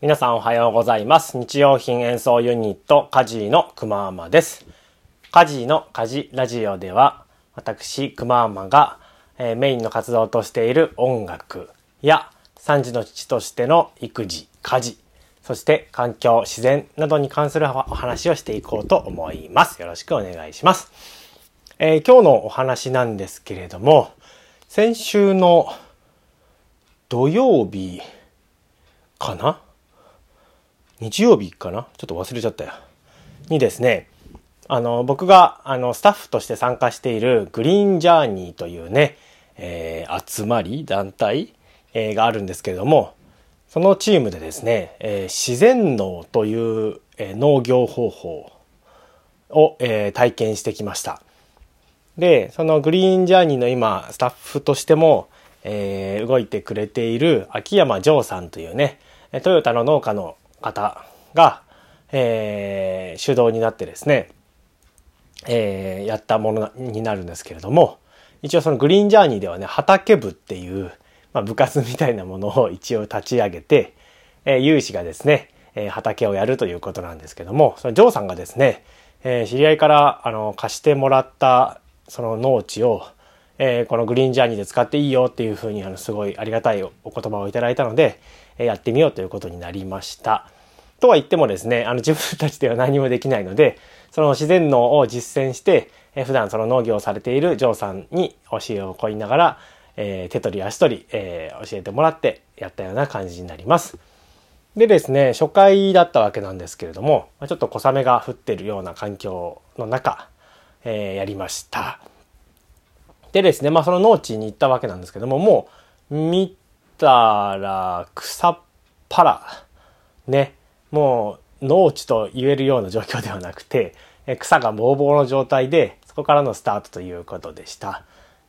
皆さんおはようございます。日用品演奏ユニット、カジーのくまーまです。カジーのカジラジオでは、私、くまーまが、えーメインの活動としている音楽や、三児の父としての育児、家事、そして環境、自然などに関するお話をしていこうと思います。よろしくお願いします。えー今日のお話なんですけれども、先週の土曜日かな？日曜日かな？ちょっと忘れちゃったよ。にですね、あの、僕が、あの、スタッフとして参加しているグリーンジャーニーというね、えー集まり、団体、えーがあるんですけれども、そのチームでですね、えー自然農という、え農業方法を、え体験してきました。で、そのグリーンジャーニーの今、スタッフとしても、え動いてくれている秋山城さんというね、トヨタの農家の方が、えー主導になってですね、えーやったものになるんですけれども、一応そのグリーンジャーニーではね、畑部っていう、まあ、部活みたいなものを一応立ち上げて、えー有志がですね、えー畑をやるということなんですけども、そのジョーさんがですね、えー知り合いからあの貸してもらったその農地を、えーこのグリーンジャーニーで使っていいよっていうふうにあのすごいありがたいお言葉をいただいたので、えーやってみようということになりました。とは言ってもですね、あの自分たちでは何もできないので、その自然農を実践して、えー普段その農業をされているジョーさんに教えを請いながら、えー手取り足取り、えー教えてもらってやったような感じになります。でですね、初回だったわけなんですけれども、ちょっと小雨が降ってるような環境の中、えーやりました。でですね、まあその農地に行ったわけなんですけども、もう見たら草っぱら、ね、もう農地と言えるような状況ではなくて、草がぼうぼうの状態で、そこからのスタートということでした。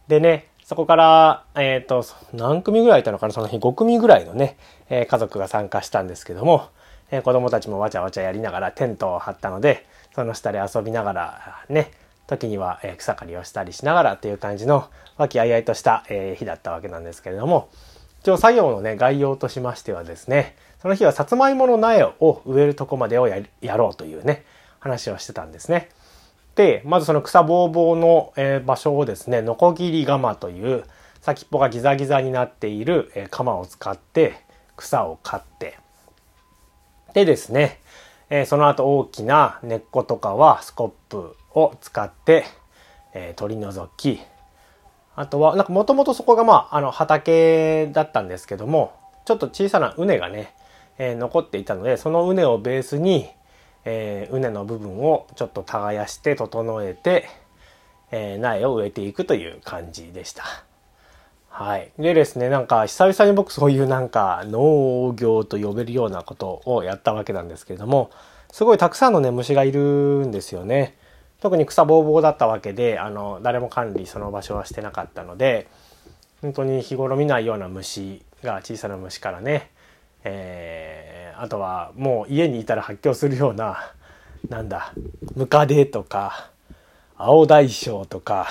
でね、そこから、えっ、と、何組ぐらいいたのかな？その日5組ぐらいのね、え家族が参加したんですけども、え子供たちもわちゃわちゃやりながらテントを張ったので、その下で遊びながら、ね、時には、え草刈りをしたりしながらっていう感じの和気あいあいとした、え日だったわけなんですけれども、一応作業のね、概要としましてはですね、その日はさつまいもの苗を植えるとこまでをややろうというね、話をしてたんですね。で、まずその草ぼうぼうの、え場所をですね、ノコギリ鎌という先っぽがギザギザになっている、えー鎌を使って草を刈って、でですね、えその後大きな根っことかはスコップを使って、えー取り除き、あとは、なんかもともとそこがまあ、あの畑だったんですけども、ちょっと小さな畝がね、えー残っていたので、その畝をベースに、えー畝の部分をちょっと耕して整えて、えー苗を植えていくという感じでした。はい。でですね、なんか久々に僕そういうなんか農業と呼べるようなことをやったわけなんですけれども、すごいたくさんのね、虫がいるんですよね。特に草ぼうぼうだったわけで、あの、誰も管理その場所はしてなかったので、本当に日頃見ないような虫が小さな虫からね、えーあとはもう家にいたら発狂するような、なんだ、ムカデとか、青大将とか、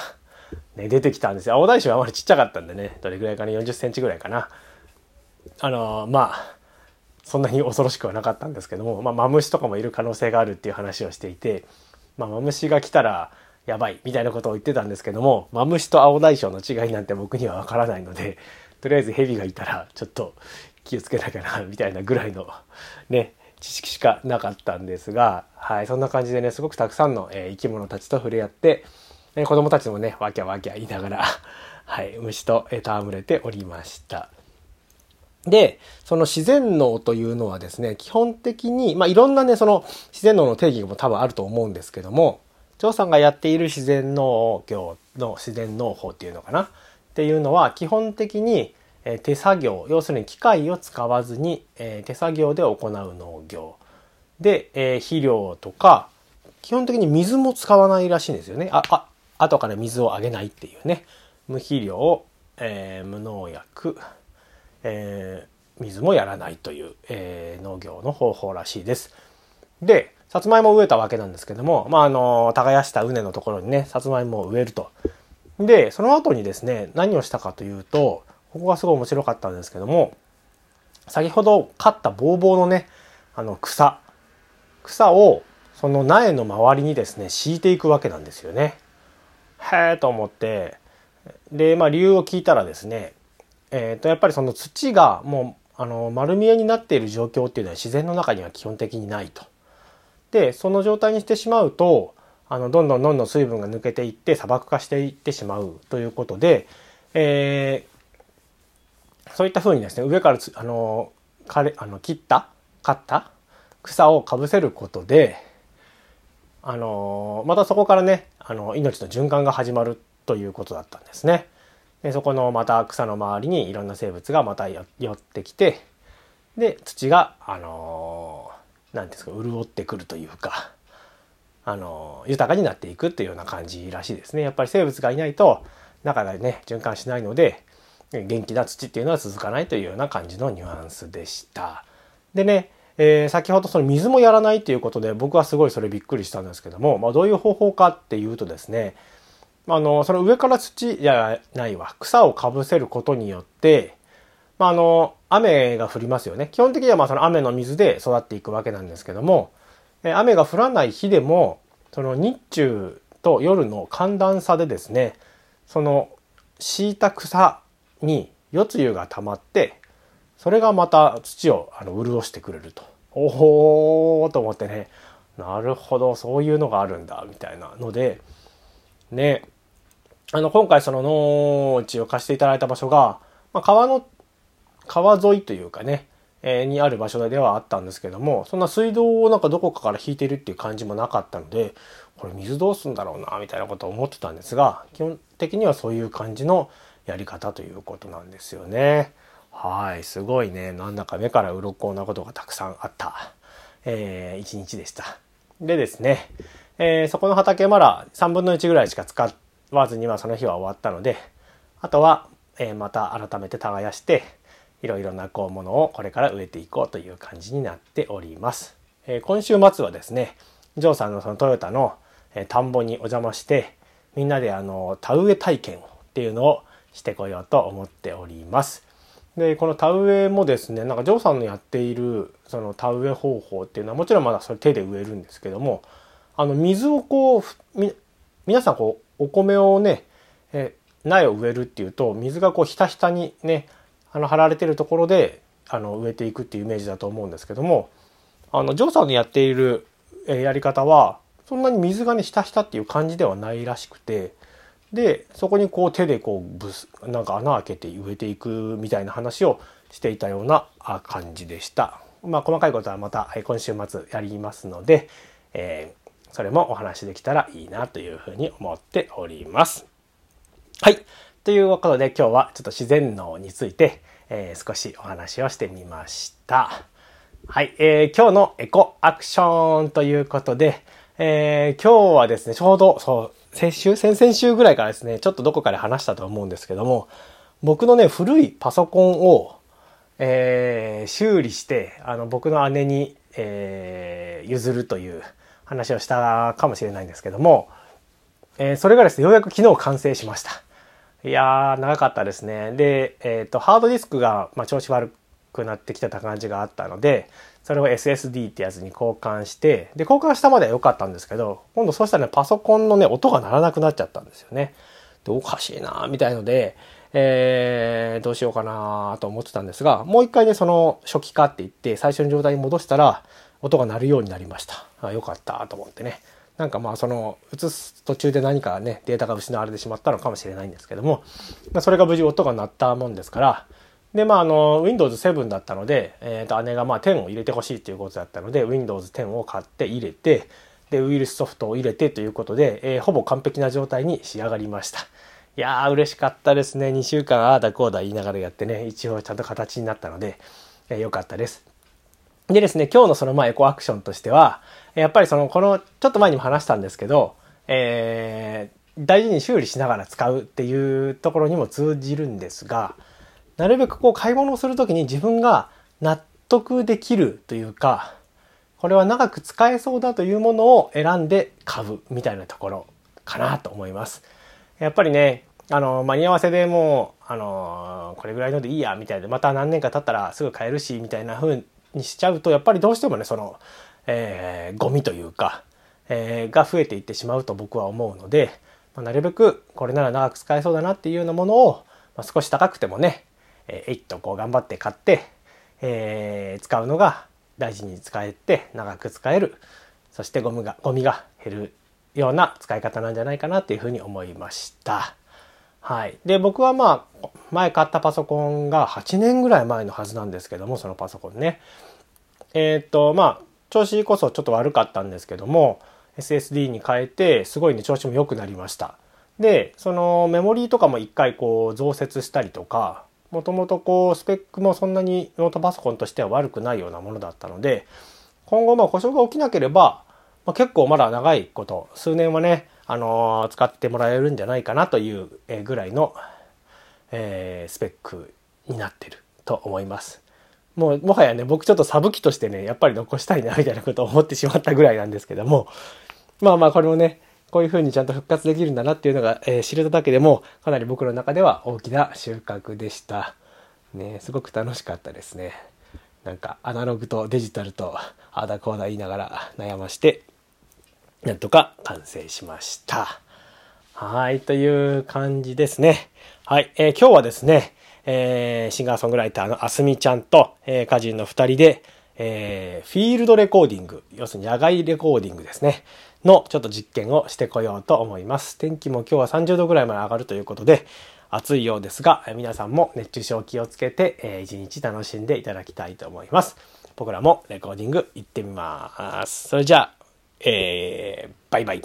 ね、出てきたんですよ。青大将はあまりちっちゃかったんでね、どれぐらいかな、40センチぐらいかな。あのまあ、そんなに恐ろしくはなかったんですけども、まあ、マムシとかもいる可能性があるっていう話をしていて、まあ、マムシが来たらやばいみたいなことを言ってたんですけども、マムシと青大将の違いなんて僕にはわからないので、とりあえずヘビがいたらちょっと気をつけなきゃな、みたいなぐらいのね、知識しかなかったんですが、はい、そんな感じでね、すごくたくさんの、えー生き物たちと触れ合って、えー子供たちもね、わきゃわきゃ言いながら、はい、虫と、えー戯れておりました。で、その自然農というのはですね、基本的に、まあ、いろんなね、その自然農の定義も多分あると思うんですけども、張さんがやっている自然農業の自然農法っていうのかな？っていうのは、基本的に、え手作業、要するに機械を使わずに、え手作業で行う農業。で、え肥料とか、基本的に水も使わないらしいんですよね。あ、あ、後から水をあげないっていうね。無肥料、えー無農薬、えー水もやらないという、えー農業の方法らしいです。で、さつまいも植えたわけなんですけども、まあ、あの、耕した畝のところにね、さつまいもを植えると。で、その後にですね、何をしたかというと、ここがすごい面白かったんですけども、先ほど刈ったボーボーのね、あの草、草をその苗の周りにですね、敷いていくわけなんですよね。へえと思って、で、まあ理由を聞いたらですね、えっ、ー、と、やっぱりその土がもう、あの、丸見えになっている状況っていうのは自然の中には基本的にないと。で、その状態にしてしまうと、あの、どんどんどんどん水分が抜けていって砂漠化していってしまうということで、えー、そういったふうにですね、上からあの、かれあの切った、刈った草をかぶせることで、あのまたそこからねあの命の循環が始まるということだったんですね。でそこのまた草の周りにいろんな生物がまた寄ってきてで土があの何ですか潤ってくるというかあの豊かになっていくっていうような感じらしいですね。やっぱり生物がいないと中がね循環しないので元気な土っていうのは続かないというような感じのニュアンスでした。でねえー、先ほどその水もやらないっていうことで僕はすごいそれびっくりしたんですけども、まあ、どういう方法かっていうとですねあのその上から土じゃないわ。草をかぶせることによって、まあ、あの雨が降りますよね。基本的にはまあその雨の水で育っていくわけなんですけども、雨が降らない日でもその日中と夜の寒暖差でですねその敷いた草に夜露が溜まってそれがまた土をあの潤してくれると。おおと思ってね。なるほどそういうのがあるんだみたいなのでね。あの今回その農地を貸していただいた場所が、まあ、川の川沿いというかね、えー、にある場所ではあったんですけどもそんな水道をなんかどこかから引いてるっていう感じもなかったのでこれ水どうすんだろうなみたいなことを思ってたんですが基本的にはそういう感じのやり方ということなんですよね。はい、すごいね。なんだか目から鱗なことがたくさんあった、えー、一日でした。でですね、えー、そこの畑まだ3分の1ぐらいしか使ってわずにはその日は終わったので、あとは、えー、また改めて耕して、いろいろなこうものをこれから植えていこうという感じになっております。えー、今週末はですね、ジョーさんのそのトヨタの、えー、田んぼにお邪魔して、みんなであの田植え体験っていうのをしてこようと思っております。でこの田植えもですねなんかジョーさんのやっているその田植え方法っていうのはもちろんまだそれ手で植えるんですけどもあの水をこう皆さんこうお米をね、え苗を植えるっていうと水がこうひたひたにねあの張られてるところであの植えていくっていうイメージだと思うんですけどもあのジョーさんのやっているえやり方はそんなに水がねひたひたっていう感じではないらしくてでそこにこう手でこうブスなんか穴開けて植えていくみたいな話をしていたような感じでした。まあ細かいことはまた今週末やりますので、えー、それもお話できたらいいなというふうに思っております。はい。ということで今日はちょっと自然農について、えー、少しお話をしてみました。はい、えー、今日のエコアクションということで、えー、今日はですね、ちょうど、そう、先週先々週ぐらいからですね、ちょっとどこかで話したと思うんですけども、僕のね、古いパソコンを、えー、修理して、あの、僕の姉に、えー、譲るという話をしたかもしれないんですけども、えー、それがですね、ようやく昨日完成しました。いやー、長かったですね。で、えっ、ー、と、ハードディスクが、まあ、調子悪くなってきてた感じがあったので、それを SSD ってやつに交換して、で、交換したまでは良かったんですけど、今度そうしたらね、パソコンのね、音が鳴らなくなっちゃったんですよね。で、おかしいなみたいので、えー、どうしようかなと思ってたんですが、もう一回ね、その初期化って言って、最初の状態に戻したら、音が鳴るようになりました。あよかったと思ってね。なんかまあその映す途中で何かねデータが失われてしまったのかもしれないんですけども、まあ、それが無事音が鳴ったもんですからで、まあ、あの、Windows 7だったので、え、ー、と、姉がまあ10を入れてほしいということだったので、Windows 10を買って入れて、で、ウイルスソフトを入れてということで、えー、ほぼ完璧な状態に仕上がりました。いやー、嬉しかったですね。2週間ああだこうだ言いながらやってね、一応ちゃんと形になったので、えー、よかったです。でですね、今日のそのまあエコアクションとしては、やっぱりその、この、ちょっと前にも話したんですけど、えー、大事に修理しながら使うっていうところにも通じるんですが、なるべくこう買い物をする時に自分が納得できるというか、これは長く使えそうだというものを選んで買うみたいなところかなと思います。やっぱりね、あの、間に合わせでもう、あの、これぐらいのでいいや、みたいで、また何年か経ったらすぐ買えるし、みたいな風にしちゃうと、やっぱりどうしてもね、その、えー、ゴミというか、えー、が増えていってしまうと僕は思うので、まあ、なるべくこれなら長く使えそうだなっていうようなものを、まあ、少し高くてもね、えー、えいっとこう頑張って買って、えー、使うのが大事に使えて長く使えるそしてゴミがゴミが減るような使い方なんじゃないかなっていうふうに思いました。はい。で、僕はまあ、前買ったパソコンが8年ぐらい前のはずなんですけども、そのパソコンね。えっ、と、まあ、調子こそちょっと悪かったんですけども、SSD に変えて、すごいね、調子も良くなりました。で、そのメモリーとかも一回こう増設したりとか、もともとこうスペックもそんなにノートパソコンとしては悪くないようなものだったので、今後まあ故障が起きなければ、まあ、結構まだ長いこと、数年はね、あのー、使ってもらえるんじゃないかなというぐらいの、えー、スペックになってると思います。もうもはやね、僕ちょっとサブ機としてね、やっぱり残したいなみたいなことを思ってしまったぐらいなんですけども、まあまあこれもね、こういう風にちゃんと復活できるんだなっていうのが、えー、知れただけでも、かなり僕の中では大きな収穫でした。ね、すごく楽しかったですね。なんかアナログとデジタルとあだこうだ言いながら悩まして、なんとか完成しました。はい、という感じですね。はい、えー、今日はですね、えー、シンガーソングライターのあすみちゃんと、えー、歌人の二人で、えー、フィールドレコーディング、要するに野外レコーディングですね。のちょっと実験をしてこようと思います。天気も今日は30度ぐらいまで上がるということで、暑いようですが、皆さんも熱中症気をつけて、えー、一日楽しんでいただきたいと思います。僕らもレコーディング行ってみます。それじゃあ、えー、バイバイ。